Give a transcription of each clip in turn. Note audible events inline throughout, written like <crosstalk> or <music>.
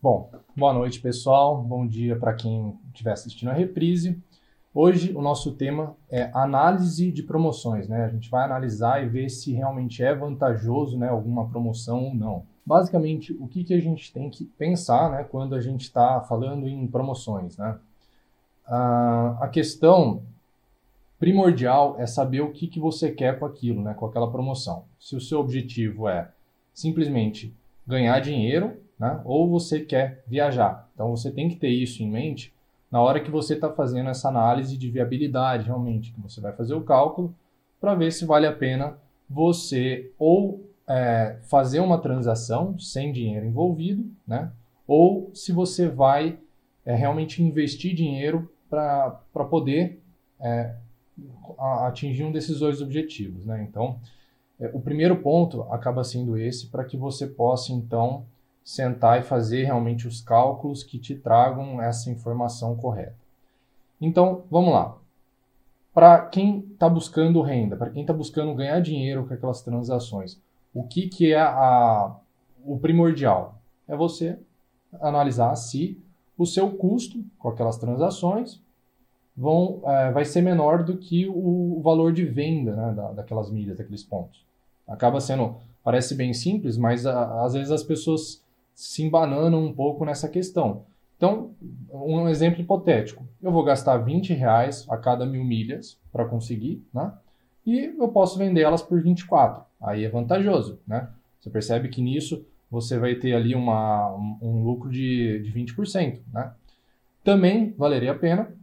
Bom, boa noite pessoal, bom dia para quem estiver assistindo a reprise. Hoje o nosso tema é análise de promoções, né? A gente vai analisar e ver se realmente é vantajoso, né, alguma promoção ou não. Basicamente, o que, que a gente tem que pensar, né, quando a gente está falando em promoções, né? Ah, a questão primordial é saber o que, que você quer com aquilo, né, com aquela promoção. Se o seu objetivo é simplesmente ganhar dinheiro, né, ou você quer viajar. Então você tem que ter isso em mente na hora que você está fazendo essa análise de viabilidade, realmente, que você vai fazer o cálculo para ver se vale a pena você ou é, fazer uma transação sem dinheiro envolvido, né? ou se você vai é, realmente investir dinheiro para poder é, atingir um desses dois objetivos. Né? Então, é, o primeiro ponto acaba sendo esse, para que você possa, então, sentar e fazer realmente os cálculos que te tragam essa informação correta. Então, vamos lá. Para quem está buscando renda, para quem está buscando ganhar dinheiro com aquelas transações, o que, que é a, o primordial? É você analisar se o seu custo com aquelas transações vão, é, vai ser menor do que o, valor de venda né, da, daquelas milhas, daqueles pontos. Acaba sendo, parece bem simples, mas a, às vezes as pessoas se embananam um pouco nessa questão. Então, um exemplo hipotético. Eu vou gastar 20 reais a cada mil milhas para conseguir, né? E eu posso vender elas por 24. Aí é vantajoso, né? Você percebe que nisso você vai ter ali uma, um, um lucro de, de 20%, né? Também valeria a pena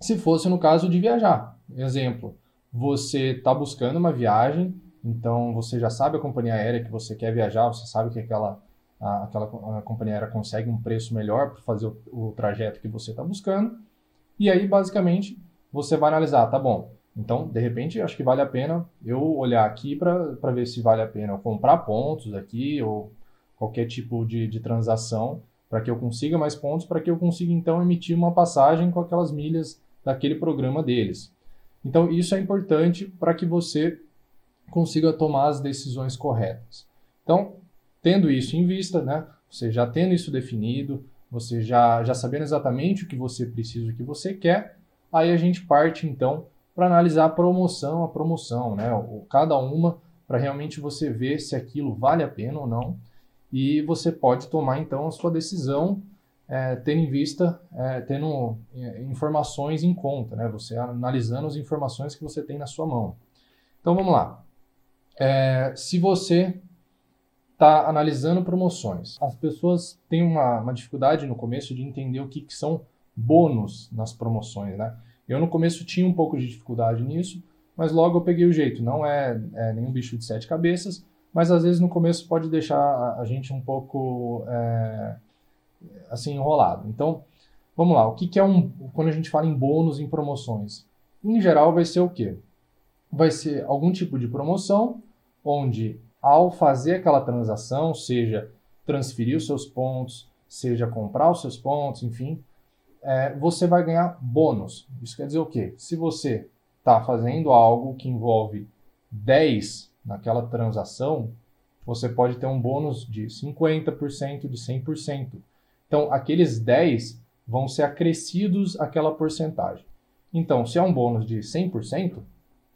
se fosse no caso de viajar. Exemplo, você está buscando uma viagem, então você já sabe a companhia aérea que você quer viajar, você sabe que aquela a, aquela a companhia aérea consegue um preço melhor para fazer o, o, trajeto que você está buscando. E aí, basicamente, você vai analisar, tá bom, então, de repente, acho que vale a pena eu olhar aqui para ver se vale a pena eu comprar pontos aqui ou qualquer tipo de, de transação para que eu consiga mais pontos, para que eu consiga, então, emitir uma passagem com aquelas milhas daquele programa deles. Então, isso é importante para que você consiga tomar as decisões corretas. Então, tendo isso em vista, né, você já tendo isso definido, você já, já sabendo exatamente o que você precisa, o que você quer, aí a gente parte então para analisar promoção a promoção, né, cada uma, para realmente você ver se aquilo vale a pena ou não, e você pode tomar então a sua decisão é, tendo em vista, é, tendo é, informações em conta, né, você analisando as informações que você tem na sua mão. Então vamos lá. É, se você está analisando promoções. As pessoas têm uma, uma, dificuldade no começo de entender o que, que são bônus nas promoções, né? Eu no começo tinha um pouco de dificuldade nisso, mas logo eu peguei o jeito. Não é, é nenhum bicho de sete cabeças, mas às vezes no começo pode deixar a, a gente um pouco é, assim enrolado. Então, vamos lá. O que, que é um quando a gente fala em bônus em promoções? Em geral vai ser o quê? Vai ser algum tipo de promoção onde ao fazer aquela transação, seja transferir os seus pontos, seja comprar os seus pontos, enfim, é, você vai ganhar bônus. Isso quer dizer o quê? Se você está fazendo algo que envolve 10 naquela transação, você pode ter um bônus de 50%, de 100%. Então, aqueles 10 vão ser acrescidos àquela porcentagem. Então, se é um bônus de 100%,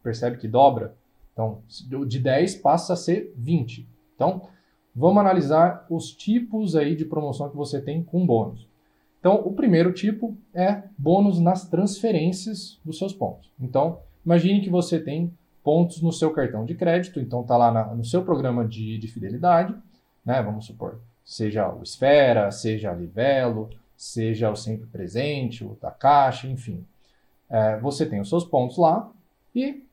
percebe que dobra, então, de 10 passa a ser 20. Então, vamos analisar os tipos aí de promoção que você tem com bônus. Então, o primeiro tipo é bônus nas transferências dos seus pontos. Então, imagine que você tem pontos no seu cartão de crédito, então está lá na, no seu programa de, de fidelidade, né? Vamos supor, seja o Esfera, seja a Livelo, seja o Sempre Presente, o da Caixa, enfim. É, você tem os seus pontos lá e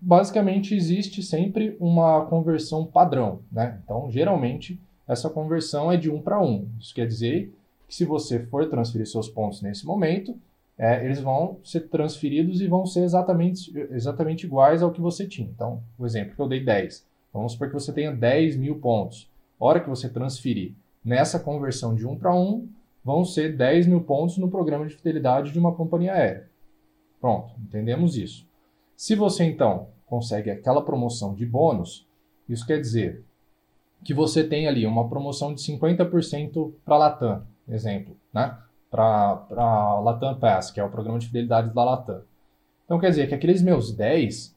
basicamente existe sempre uma conversão padrão, né? Então, geralmente, essa conversão é de um para um. Isso quer dizer que se você for transferir seus pontos nesse momento, é, eles vão ser transferidos e vão ser exatamente, exatamente iguais ao que você tinha. Então, o exemplo que eu dei 10. Vamos supor que você tenha 10 mil pontos. A hora que você transferir nessa conversão de um para um, vão ser 10 mil pontos no programa de fidelidade de uma companhia aérea. Pronto, entendemos isso. Se você então consegue aquela promoção de bônus, isso quer dizer que você tem ali uma promoção de 50% para a Latam, exemplo, né? Para a Latam Pass, que é o programa de fidelidade da Latam. Então quer dizer que aqueles meus 10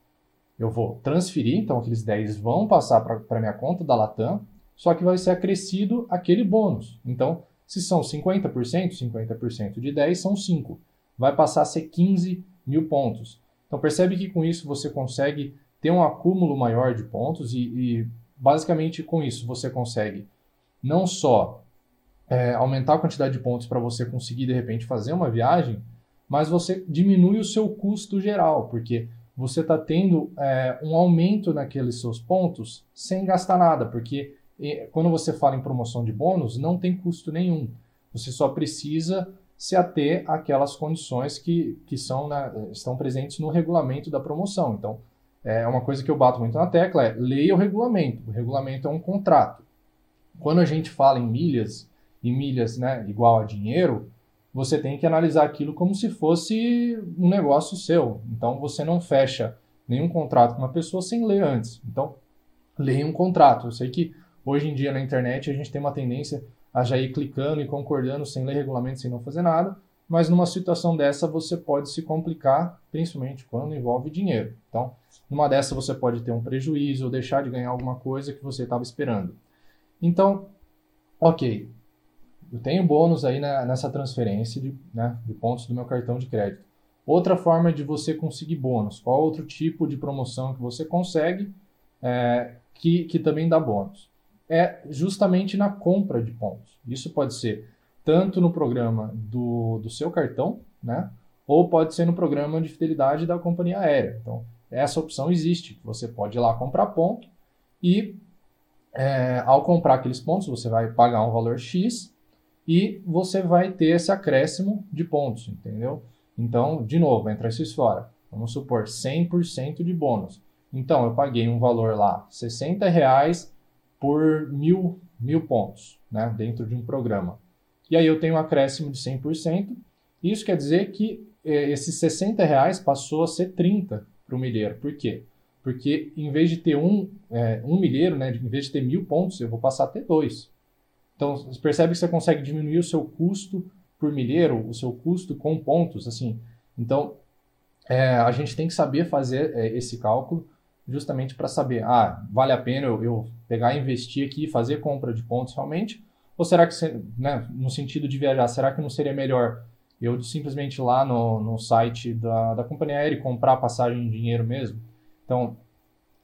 eu vou transferir, então aqueles 10 vão passar para minha conta da Latam, só que vai ser acrescido aquele bônus. Então, se são 50%, 50% de 10 são 5. Vai passar a ser 15 mil pontos. Então percebe que com isso você consegue ter um acúmulo maior de pontos e, e basicamente com isso você consegue não só é, aumentar a quantidade de pontos para você conseguir de repente fazer uma viagem, mas você diminui o seu custo geral, porque você está tendo é, um aumento naqueles seus pontos sem gastar nada, porque quando você fala em promoção de bônus, não tem custo nenhum. Você só precisa se ater àquelas condições que, que são na, estão presentes no regulamento da promoção. Então, é uma coisa que eu bato muito na tecla é leia o regulamento. O regulamento é um contrato. Quando a gente fala em milhas, e milhas né, igual a dinheiro, você tem que analisar aquilo como se fosse um negócio seu. Então você não fecha nenhum contrato com uma pessoa sem ler antes. Então, leia um contrato. Eu sei que hoje em dia na internet a gente tem uma tendência a já ir clicando e concordando sem ler regulamento, sem não fazer nada, mas numa situação dessa você pode se complicar, principalmente quando envolve dinheiro. Então, numa dessa você pode ter um prejuízo ou deixar de ganhar alguma coisa que você estava esperando. Então, ok, eu tenho bônus aí na, nessa transferência de, né, de pontos do meu cartão de crédito. Outra forma de você conseguir bônus, qual outro tipo de promoção que você consegue é, que, que também dá bônus? É justamente na compra de pontos. Isso pode ser tanto no programa do, do seu cartão, né? Ou pode ser no programa de fidelidade da companhia aérea. Então, essa opção existe. Você pode ir lá comprar ponto e, é, ao comprar aqueles pontos, você vai pagar um valor X e você vai ter esse acréscimo de pontos, entendeu? Então, de novo, entra isso fora. Vamos supor 100% de bônus. Então, eu paguei um valor lá, 60 reais por mil, mil pontos, né, dentro de um programa. E aí eu tenho um acréscimo de 100%. Isso quer dizer que eh, esses 60 reais passou a ser 30 para o milheiro. Por quê? Porque em vez de ter um, é, um milheiro, né, em vez de ter mil pontos, eu vou passar a ter dois. Então, você percebe que você consegue diminuir o seu custo por milheiro, o seu custo com pontos, assim. Então, é, a gente tem que saber fazer é, esse cálculo justamente para saber, ah, vale a pena eu, eu, pegar e investir aqui fazer compra de pontos realmente? Ou será que, né, no sentido de viajar, será que não seria melhor eu simplesmente ir lá no, no site da, da companhia aérea e comprar passagem em dinheiro mesmo? Então,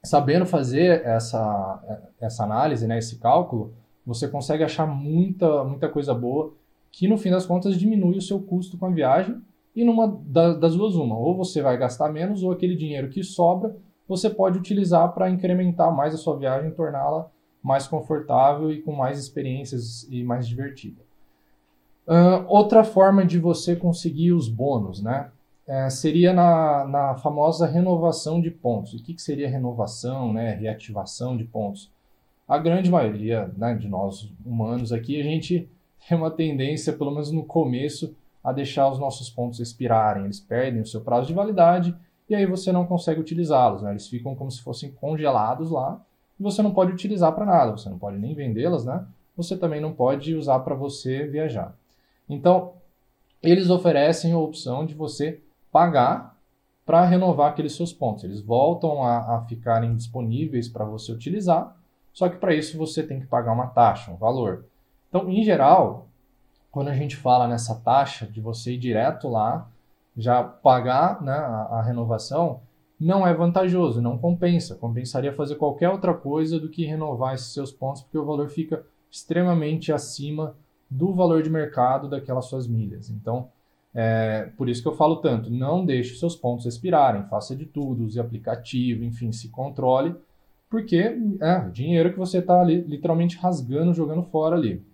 sabendo fazer essa, essa análise, né, esse cálculo, você consegue achar muita, muita coisa boa que no fim das contas diminui o seu custo com a viagem e numa das duas uma, ou você vai gastar menos ou aquele dinheiro que sobra você pode utilizar para incrementar mais a sua viagem, torná-la mais confortável e com mais experiências e mais divertida. Uh, outra forma de você conseguir os bônus, né? É, seria na, na famosa renovação de pontos. O que, que seria renovação, né? Reativação de pontos? a grande maioria né, de nós humanos aqui, a gente <laughs> tem uma tendência, pelo menos no começo, a deixar os nossos pontos expirarem. Eles perdem o seu prazo de validade e aí você não consegue utilizá-los. Né? Eles ficam como se fossem congelados lá e você não pode utilizar para nada. Você não pode nem vendê-las, né? Você também não pode usar para você viajar. Então, eles oferecem a opção de você pagar para renovar aqueles seus pontos. Eles voltam a, a ficarem disponíveis para você utilizar só que para isso você tem que pagar uma taxa, um valor. Então, em geral, quando a gente fala nessa taxa de você ir direto lá, já pagar né, a, a renovação, não é vantajoso, não compensa. Compensaria fazer qualquer outra coisa do que renovar esses seus pontos, porque o valor fica extremamente acima do valor de mercado daquelas suas milhas. Então, é, por isso que eu falo tanto, não deixe seus pontos expirarem, faça de tudo, use aplicativo, enfim, se controle, porque é dinheiro que você está literalmente rasgando, jogando fora ali.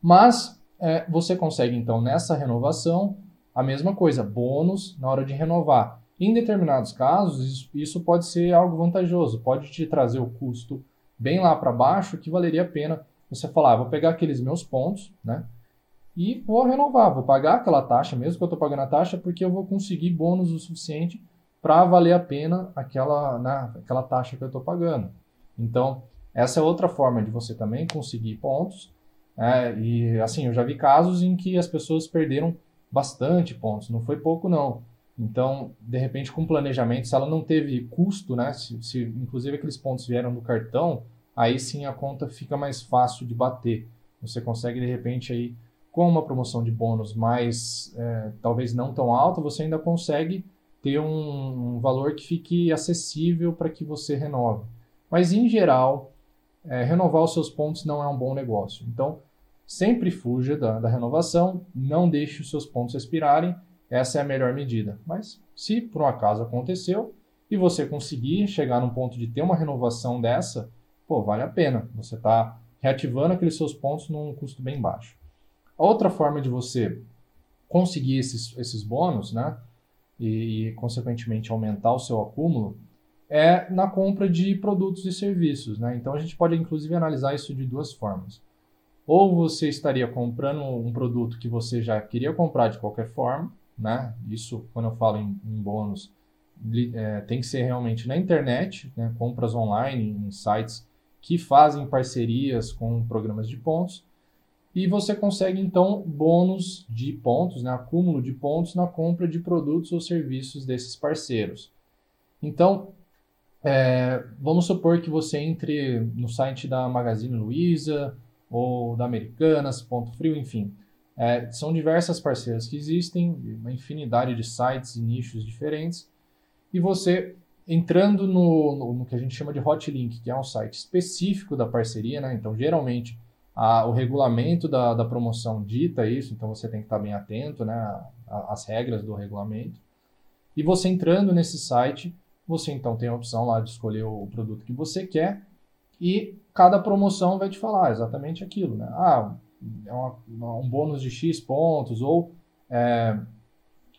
Mas é, você consegue então nessa renovação a mesma coisa, bônus na hora de renovar. Em determinados casos, isso pode ser algo vantajoso, pode te trazer o custo bem lá para baixo, que valeria a pena você falar, ah, vou pegar aqueles meus pontos, né? E vou renovar, vou pagar aquela taxa, mesmo que eu estou pagando a taxa, porque eu vou conseguir bônus o suficiente para valer a pena aquela, né, aquela taxa que eu estou pagando. Então, essa é outra forma de você também conseguir pontos. É, e assim, eu já vi casos em que as pessoas perderam bastante pontos, não foi pouco não. Então, de repente, com planejamento, se ela não teve custo, né? Se, se inclusive aqueles pontos vieram do cartão, aí sim a conta fica mais fácil de bater. Você consegue, de repente, aí, com uma promoção de bônus mais, é, talvez não tão alta, você ainda consegue ter um, um valor que fique acessível para que você renove. Mas, em geral, é, renovar os seus pontos não é um bom negócio. Então, sempre fuja da, da renovação, não deixe os seus pontos expirarem essa é a melhor medida. Mas se por um acaso aconteceu e você conseguir chegar num ponto de ter uma renovação dessa, pô, vale a pena. Você está reativando aqueles seus pontos num custo bem baixo. Outra forma de você conseguir esses, esses bônus, né, e, e consequentemente aumentar o seu acúmulo, é na compra de produtos e serviços. Né? Então a gente pode inclusive analisar isso de duas formas. Ou você estaria comprando um produto que você já queria comprar de qualquer forma, né? Isso, quando eu falo em, em bônus, é, tem que ser realmente na internet, né? compras online, em sites que fazem parcerias com programas de pontos. E você consegue, então, bônus de pontos, né? acúmulo de pontos na compra de produtos ou serviços desses parceiros. Então, é, vamos supor que você entre no site da Magazine Luiza ou da Americanas, Ponto Frio, enfim. É, são diversas parceiras que existem, uma infinidade de sites e nichos diferentes, e você entrando no, no, no que a gente chama de Hotlink, que é um site específico da parceria, né? então geralmente a, o regulamento da, da promoção dita isso, então você tem que estar bem atento né, às regras do regulamento. E você entrando nesse site, você então tem a opção lá de escolher o produto que você quer e cada promoção vai te falar exatamente aquilo, né? Ah, é uma, um bônus de X pontos, ou é,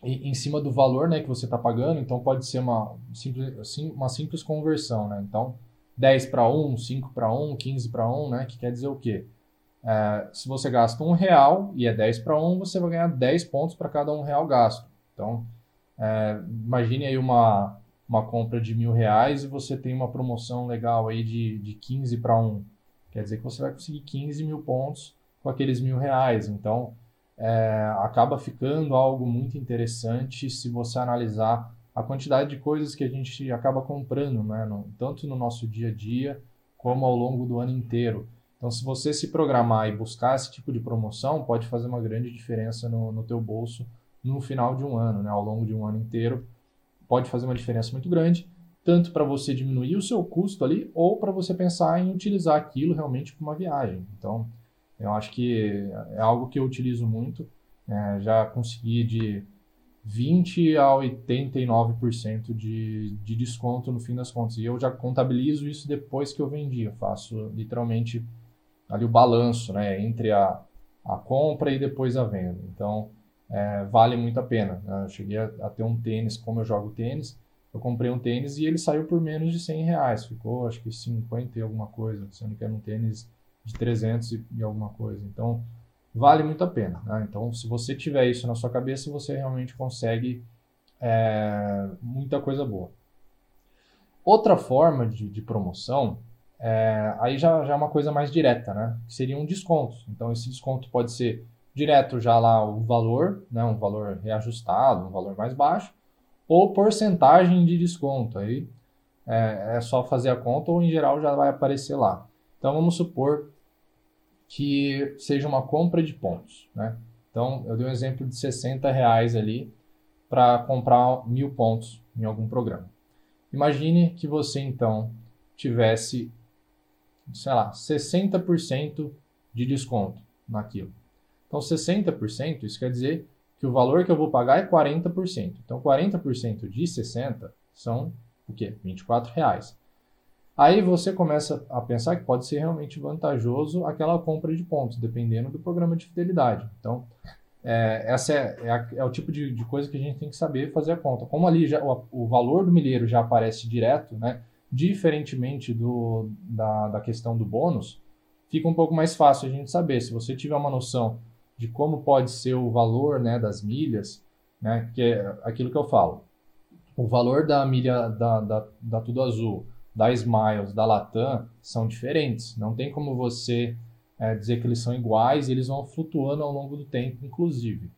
em cima do valor né, que você está pagando, então pode ser uma simples, uma simples conversão. Né? Então, 10 para 1, 5 para 1, 15 para 1, né, que quer dizer o quê? É, se você gasta um real e é 10 para 1, você vai ganhar 10 pontos para cada um real gasto. Então, é, imagine aí uma, uma compra de mil reais e você tem uma promoção legal aí de, de 15 para 1. Quer dizer que você vai conseguir 15 mil pontos com aqueles mil reais. Então, é, acaba ficando algo muito interessante se você analisar a quantidade de coisas que a gente acaba comprando, né? no, tanto no nosso dia a dia como ao longo do ano inteiro. Então, se você se programar e buscar esse tipo de promoção, pode fazer uma grande diferença no, no teu bolso no final de um ano, né? ao longo de um ano inteiro. Pode fazer uma diferença muito grande, tanto para você diminuir o seu custo ali, ou para você pensar em utilizar aquilo realmente para uma viagem. Então, eu acho que é algo que eu utilizo muito. É, já consegui de 20 a 89% de, de desconto no fim das contas. E eu já contabilizo isso depois que eu vendi. Eu faço literalmente ali o balanço né, entre a, a compra e depois a venda. Então, é, vale muito a pena. Né? Eu cheguei a, a, ter um tênis, como eu jogo tênis, eu comprei um tênis e ele saiu por menos de 100 reais. Ficou, acho que 50 e alguma coisa, sendo que era um tênis de 300 e, e alguma coisa. Então, vale muito a pena. Né? Então, se você tiver isso na sua cabeça, você realmente consegue é, muita coisa boa. Outra forma de, de promoção, é, aí já, já é uma coisa mais direta, né? Que seriam descontos. Então, esse desconto pode ser direto já lá o valor, né? um valor reajustado, um valor mais baixo, ou porcentagem de desconto. Aí é, é só fazer a conta ou em geral já vai aparecer lá. Então, vamos supor que seja uma compra de pontos. Né? Então, eu dei um exemplo de 60 reais ali para comprar mil pontos em algum programa. Imagine que você, então, tivesse, sei lá, 60% de desconto naquilo. Então, 60%, isso quer dizer que o valor que eu vou pagar é 40%. Então, 40% de 60 são o quê? 24 reais. Aí você começa a pensar que pode ser realmente vantajoso aquela compra de pontos, dependendo do programa de fidelidade. Então, é, essa é, é, a, é, o tipo de, de, coisa que a gente tem que saber fazer a conta. Como ali já, o, o valor do milheiro já aparece direto, né, diferentemente do, da, da questão do bônus, fica um pouco mais fácil a gente saber. Se você tiver uma noção de como pode ser o valor né, das milhas, né, que é aquilo que eu falo. O valor da milha da, da, da Tudo Azul da Smiles, da Latam, são diferentes. Não tem como você é, dizer que eles são iguais eles vão flutuando ao longo do tempo, inclusive.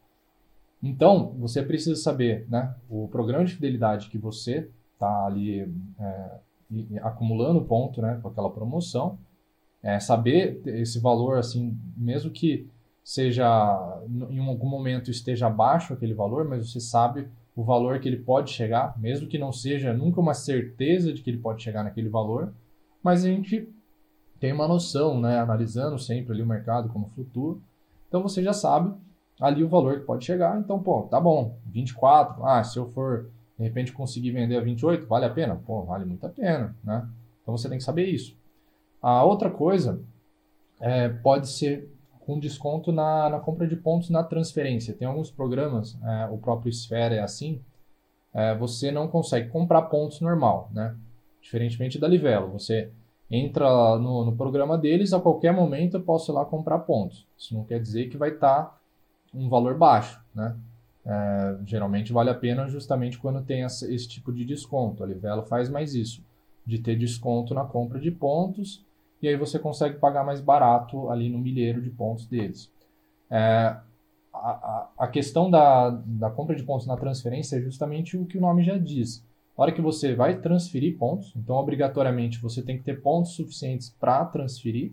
Então, você precisa saber né, o programa de fidelidade que você está ali é, acumulando ponto né, com aquela promoção, é, saber esse valor, assim, mesmo que seja em algum momento esteja abaixo aquele valor, mas você sabe o valor que ele pode chegar, mesmo que não seja nunca uma certeza de que ele pode chegar naquele valor, mas a gente tem uma noção, né, analisando sempre ali o mercado como flutua. Então você já sabe ali o valor que pode chegar. Então, pô, tá bom, 24. Ah, se eu for de repente conseguir vender a 28, vale a pena? Pô, vale muito a pena, né? Então você tem que saber isso. A outra coisa é, pode ser com desconto na, na compra de pontos na transferência. Tem alguns programas, é, o próprio Esfera é assim, é, você não consegue comprar pontos normal, né? Diferentemente da Livelo, você entra no, no, programa deles, a qualquer momento eu posso ir lá comprar pontos. Isso não quer dizer que vai estar tá um valor baixo, né? É, geralmente vale a pena justamente quando tem essa, esse tipo de desconto. A Livelo faz mais isso, de ter desconto na compra de pontos, e aí você consegue pagar mais barato ali no milheiro de pontos deles. É, a, a, questão da, da compra de pontos na transferência é justamente o que o nome já diz. A hora que você vai transferir pontos, então obrigatoriamente você tem que ter pontos suficientes para transferir.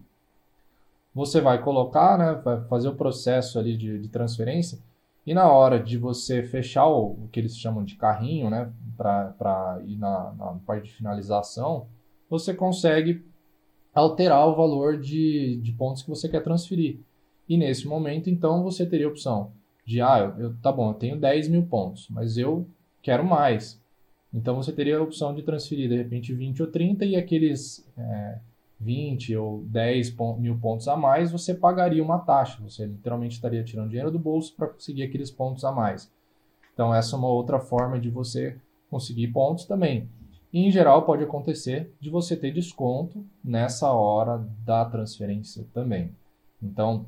Você vai colocar, né, vai fazer o processo ali de, de transferência e na hora de você fechar o, o que eles chamam de carrinho, né, para ir na, na parte de finalização, você consegue alterar o valor de, de pontos que você quer transferir. E nesse momento, então, você teria a opção de, ah, eu, tá bom, eu tenho 10 mil pontos, mas eu quero mais. Então você teria a opção de transferir de repente 20 ou 30 e aqueles é, 20 ou 10 mil pontos a mais, você pagaria uma taxa. Você literalmente estaria tirando dinheiro do bolso para conseguir aqueles pontos a mais. Então essa é uma outra forma de você conseguir pontos também. E, em geral pode acontecer de você ter desconto nessa hora da transferência também. Então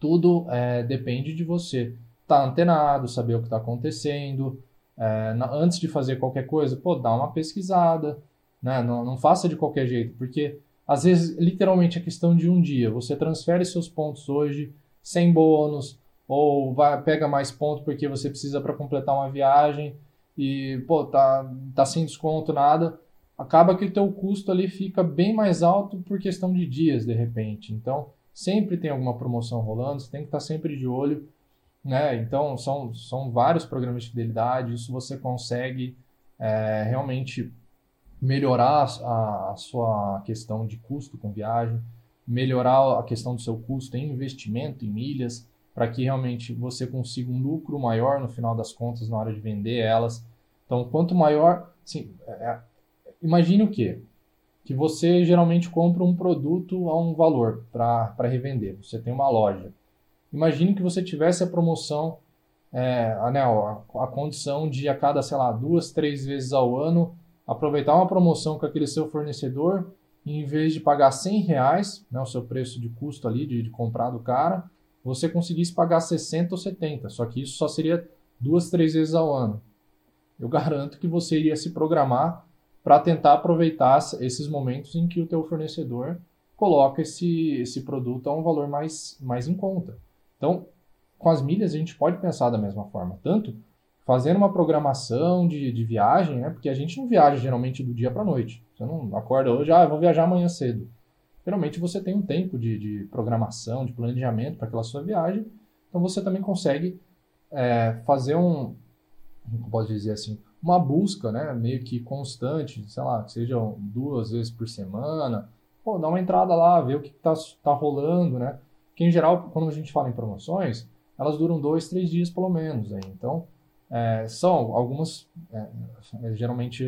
tudo é, depende de você estar tá antenado, saber o que está acontecendo, é, na, antes de fazer qualquer coisa, pô, dá uma pesquisada, né? Não, não faça de qualquer jeito, porque às vezes, literalmente, é questão de um dia. Você transfere seus pontos hoje sem bônus, ou vai, pega mais pontos porque você precisa para completar uma viagem e, pô, tá, tá sem desconto, nada. Acaba que o teu custo ali fica bem mais alto por questão de dias, de repente. Então, sempre tem alguma promoção rolando, você tem que estar tá sempre de olho né? Então, são, são vários programas de fidelidade, isso você consegue é, realmente melhorar a, a, sua questão de custo com viagem, melhorar a questão do seu custo em investimento em milhas, para que realmente você consiga um lucro maior no final das contas na hora de vender elas. Então, quanto maior, assim, é, é imagine o quê? Que você geralmente compra um produto a um valor para revender. Você tem uma loja. Imagine que você tivesse a promoção, é, a, né, a, a, condição de a cada, sei lá, duas, três vezes ao ano, aproveitar uma promoção com aquele seu fornecedor, e em vez de pagar 100 reais, né, o seu preço de custo ali de, de comprar do cara, você conseguisse pagar 60 ou 70, só que isso só seria duas, três vezes ao ano. Eu garanto que você iria se programar para tentar aproveitar esses momentos em que o teu fornecedor coloca esse, esse produto a um valor mais, mais em conta. Então, com as milhas, a gente pode pensar da mesma forma. Tanto fazendo uma programação de, de viagem, né? Porque a gente não viaja geralmente do dia para a noite. Você não acorda hoje, ah, eu vou viajar amanhã cedo. Geralmente você tem um tempo de, de programação, de planejamento para aquela sua viagem. Então você também consegue é, fazer um, como posso dizer assim, uma busca, né, meio que constante, sei lá, que seja duas vezes por semana, pô, dá uma entrada lá, ver o que está tá rolando, né, que em geral, quando a gente fala em promoções, elas duram dois, três dias pelo menos. Aí. Então, é, são algumas, é, é, geralmente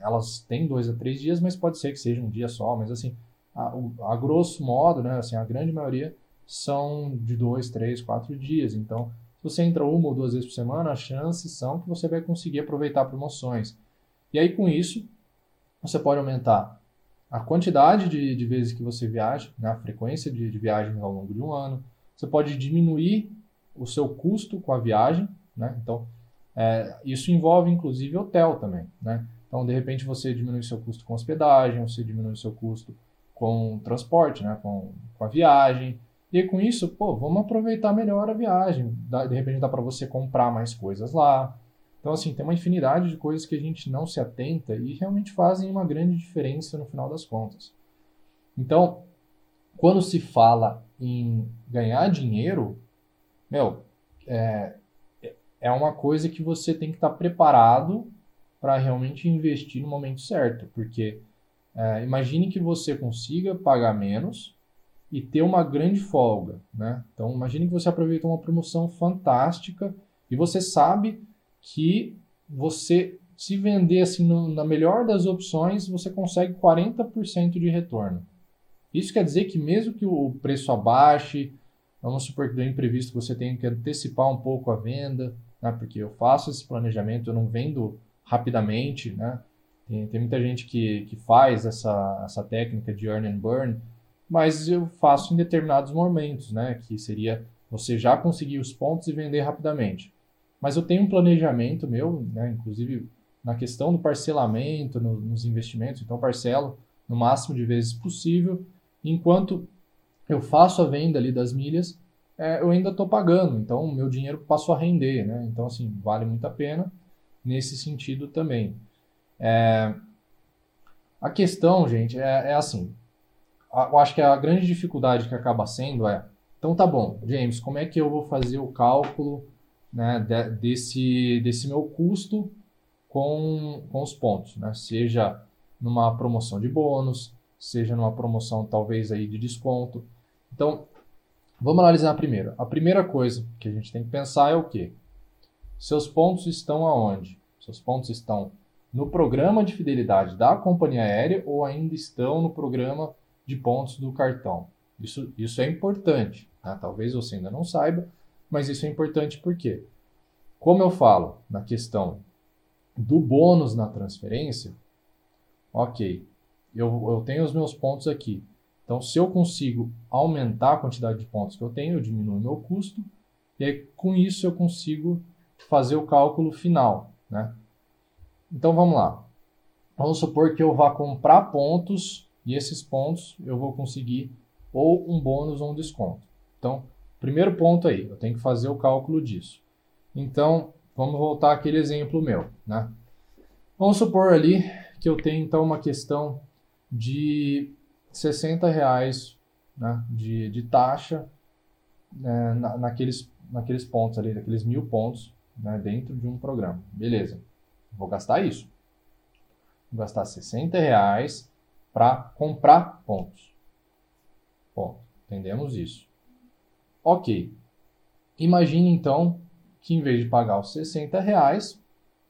elas têm dois a três dias, mas pode ser que seja um dia só. Mas assim, a, a grosso modo, né, assim, a grande maioria são de dois, três, quatro dias. Então, se você entra uma ou duas vezes por semana, as chances são que você vai conseguir aproveitar promoções. E aí, com isso, você pode aumentar a quantidade de, de vezes que você viaja, né, a frequência de, de viagens ao longo de um ano. Você pode diminuir o seu custo com a viagem, né? Então, é, isso envolve inclusive hotel também, né? Então, de repente, você diminui seu custo com hospedagem, você diminui seu custo com transporte, né, com, com a viagem. E com isso, pô, vamos aproveitar melhor a viagem. De repente dá para você comprar mais coisas lá. Então, assim, tem uma infinidade de coisas que a gente não se atenta e realmente fazem uma grande diferença no final das contas. Então, quando se fala em ganhar dinheiro, meu, é, é uma coisa que você tem que estar preparado para realmente investir no momento certo. Porque é, imagine que você consiga pagar menos e ter uma grande folga. Né? Então, imagine que você aproveitou uma promoção fantástica e você sabe que você, se vender assim no, na melhor das opções, você consegue 40% de retorno. Isso quer dizer que mesmo que o preço abaixe, vamos supor que do imprevisto você tenha que antecipar um pouco a venda, né? porque eu faço esse planejamento, eu não vendo rapidamente, né? Tem, tem muita gente que, que faz essa, essa técnica de earn and burn, mas eu faço em determinados momentos, né? Que seria você já conseguir os pontos e vender rapidamente. Mas eu tenho um planejamento meu, né? Inclusive na questão do parcelamento, no, nos investimentos, então parcelo no máximo de vezes possível, enquanto eu faço a venda ali das milhas, é, eu ainda estou pagando, então meu dinheiro passou a render, né? Então, assim, vale muito a pena nesse sentido também. É, a questão, gente, é, é assim. Eu acho que a grande dificuldade que acaba sendo é, então tá bom, James, como é que eu vou fazer o cálculo né, de, desse, desse meu custo com, com os pontos, né? Seja numa promoção de bônus, seja numa promoção talvez aí de desconto. Então, vamos analisar primeiro. A primeira coisa que a gente tem que pensar é o quê? Seus pontos estão aonde? Seus pontos estão no programa de fidelidade da companhia aérea ou ainda estão no programa de pontos do cartão? Isso, isso é importante. Né? Talvez você ainda não saiba, mas isso é importante porque, como eu falo na questão do bônus na transferência, ok, eu, eu tenho os meus pontos aqui. Então, se eu consigo aumentar a quantidade de pontos que eu tenho, eu diminuo meu custo, e aí, com isso eu consigo fazer o cálculo final, né? Então vamos lá. Vamos supor que eu vá comprar pontos e esses pontos eu vou conseguir ou um bônus ou um desconto. Então, primeiro ponto aí, eu tenho que fazer o cálculo disso. Então, vamos voltar àquele exemplo meu, né? Vamos supor ali que eu tenho então uma questão de 60 reais né, de, de taxa né, na, naqueles, naqueles pontos ali, naqueles mil pontos né, dentro de um programa. Beleza, vou gastar isso. Vou gastar 60 reais para comprar pontos. Bom, entendemos isso. Ok. Imagine então que em vez de pagar os 60 reais,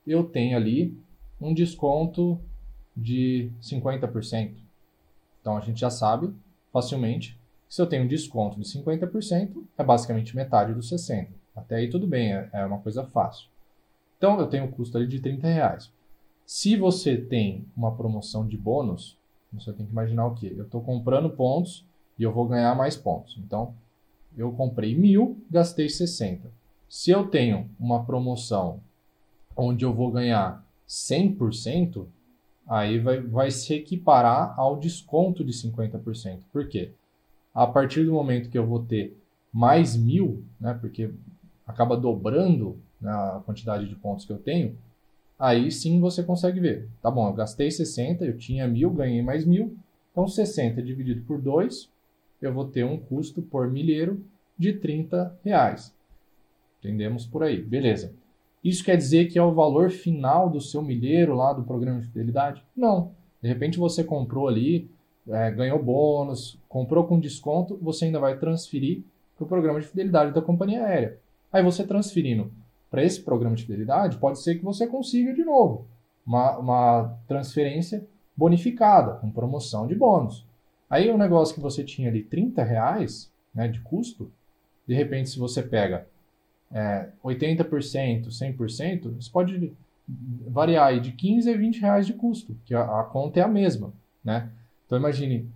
eu tenho ali um desconto de 50%. Então a gente já sabe facilmente que se eu tenho um desconto de 50%, é basicamente metade dos 60%. Até aí tudo bem, é, é uma coisa fácil. Então eu tenho um custo ali de 30 reais. Se você tem uma promoção de bônus, você tem que imaginar o quê? Eu estou comprando pontos e eu vou ganhar mais pontos. Então, eu comprei mil, gastei 60. Se eu tenho uma promoção onde eu vou ganhar 100%, aí vai, vai se equiparar ao desconto de 50%. Por quê? A partir do momento que eu vou ter mais mil, né, porque acaba dobrando né, a quantidade de pontos que eu tenho, aí sim você consegue ver. Tá bom, eu gastei 60, eu tinha mil, ganhei mais mil, então 60 dividido por 2, eu vou ter um custo por milheiro de 30 reais. Entendemos por aí, beleza. Isso quer dizer que é o valor final do seu milheiro lá do programa de fidelidade? Não. De repente você comprou ali, é, ganhou bônus, comprou com desconto, você ainda vai transferir para o programa de fidelidade da companhia aérea. Aí você transferindo para esse programa de fidelidade, pode ser que você consiga de novo uma, uma transferência bonificada, com promoção de bônus. Aí o negócio que você tinha ali 30 reais né, de custo, de repente se você pega é, 80%, 100%, você pode variar aí de 15 a 20 reais de custo, que a, a conta é a mesma, né? Então imagine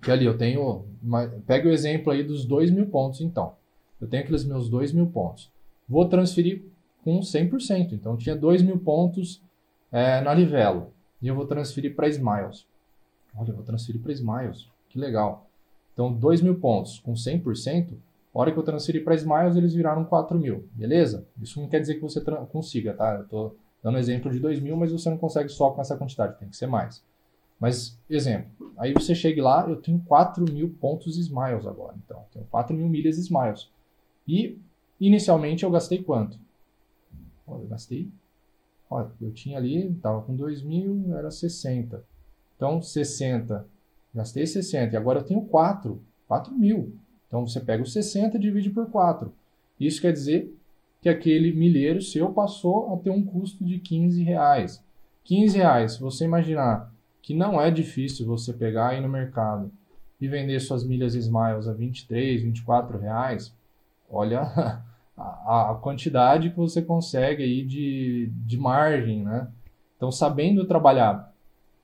que ali eu tenho, pega o exemplo aí dos 2 mil pontos então. Eu tenho aqueles meus 2 mil pontos. Vou transferir com 100%. Então, tinha 2 mil pontos é, na Livelo e eu vou transferir para Smiles. Olha, eu vou transferir para Smiles. Que legal. Então, 2 mil pontos com 100%, a hora que eu transferir para Smiles, eles viraram 4 mil, beleza? Isso não quer dizer que você consiga, tá? Eu estou dando exemplo de 2 mil, mas você não consegue só com essa quantidade, tem que ser mais. Mas, exemplo, aí você chega lá, eu tenho 4 mil pontos Smiles agora, então. Tenho 4 mil milhas Smiles. E, inicialmente, eu gastei quanto? Olha, eu gastei... Olha, eu tinha ali, estava com 2 mil, era 60. Então, 60. Gastei 60 e agora eu tenho 4. 4 mil. Então você pega os 60 e divide por 4. Isso quer dizer que aquele milheiro seu passou a ter um custo de 15 reais. 15 reais, se você imaginar que não é difícil você pegar aí no mercado e vender suas milhas Smiles a 23, 24 reais, olha <laughs> a, a quantidade que você consegue aí de, de margem, né? Então, sabendo trabalhar,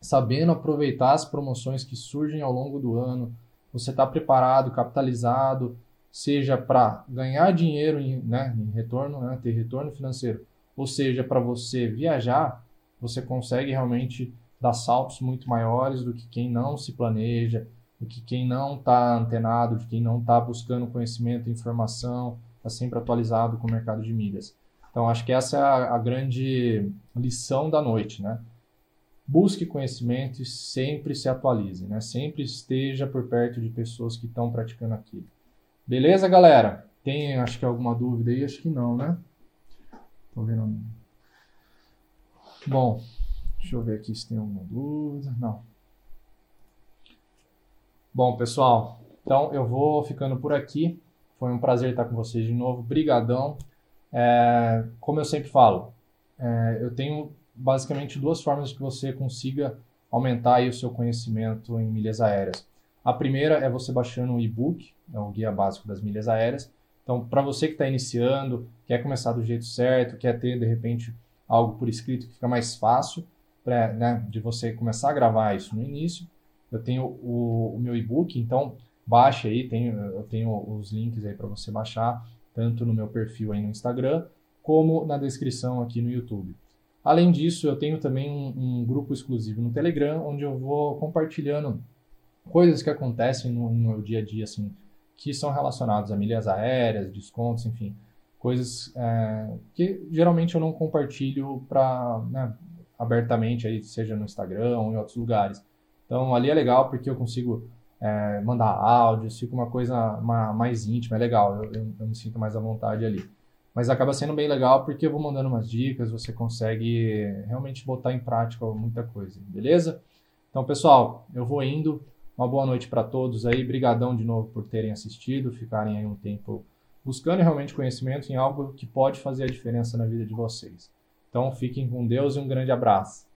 sabendo aproveitar as promoções que surgem ao longo do ano, você está preparado, capitalizado, seja para ganhar dinheiro em, né, em retorno, né, ter retorno financeiro, ou seja, para você viajar, você consegue realmente dar saltos muito maiores do que quem não se planeja, do que quem não está antenado, de quem não está buscando conhecimento, informação, está sempre atualizado com o mercado de milhas. Então, acho que essa é a, a grande lição da noite, né? busque conhecimento e sempre se atualize, né? Sempre esteja por perto de pessoas que estão praticando aquilo. Beleza, galera? Tem, acho que alguma dúvida aí? Acho que não, né? Tô vendo. Bom, deixa eu ver aqui se tem alguma dúvida. Não. Bom, pessoal, então eu vou ficando por aqui. Foi um prazer estar com vocês de novo. Brigadão. É, como eu sempre falo, é, eu tenho basicamente duas formas que você consiga aumentar o seu conhecimento em milhas aéreas. A primeira é você baixando um e-book, é o guia básico das milhas aéreas. Então, para você que está iniciando, quer começar do jeito certo, quer ter de repente algo por escrito que fica mais fácil pra, né, de você começar a gravar isso no início, eu tenho o, o meu e-book, então baixe aí, tenho, eu tenho os links aí para você baixar, tanto no meu perfil aí no Instagram, como na descrição aqui no YouTube. Além disso, eu tenho também um, um, grupo exclusivo no Telegram, onde eu vou compartilhando coisas que acontecem no, no meu dia a dia, assim, que são relacionadas a milhas aéreas, descontos, enfim, coisas é, que geralmente eu não compartilho para né, abertamente, aí, seja no Instagram ou em outros lugares. Então ali é legal porque eu consigo é, mandar áudios, fica uma coisa mais íntima, é legal, eu, eu, eu me sinto mais à vontade ali. Mas acaba sendo bem legal porque eu vou mandando umas dicas, você consegue realmente botar em prática muita coisa, beleza? Então, pessoal, eu vou indo. Uma boa noite para todos aí. Brigadão de novo por terem assistido, ficarem aí um tempo buscando realmente conhecimento em algo que pode fazer a diferença na vida de vocês. Então, fiquem com Deus e um grande abraço.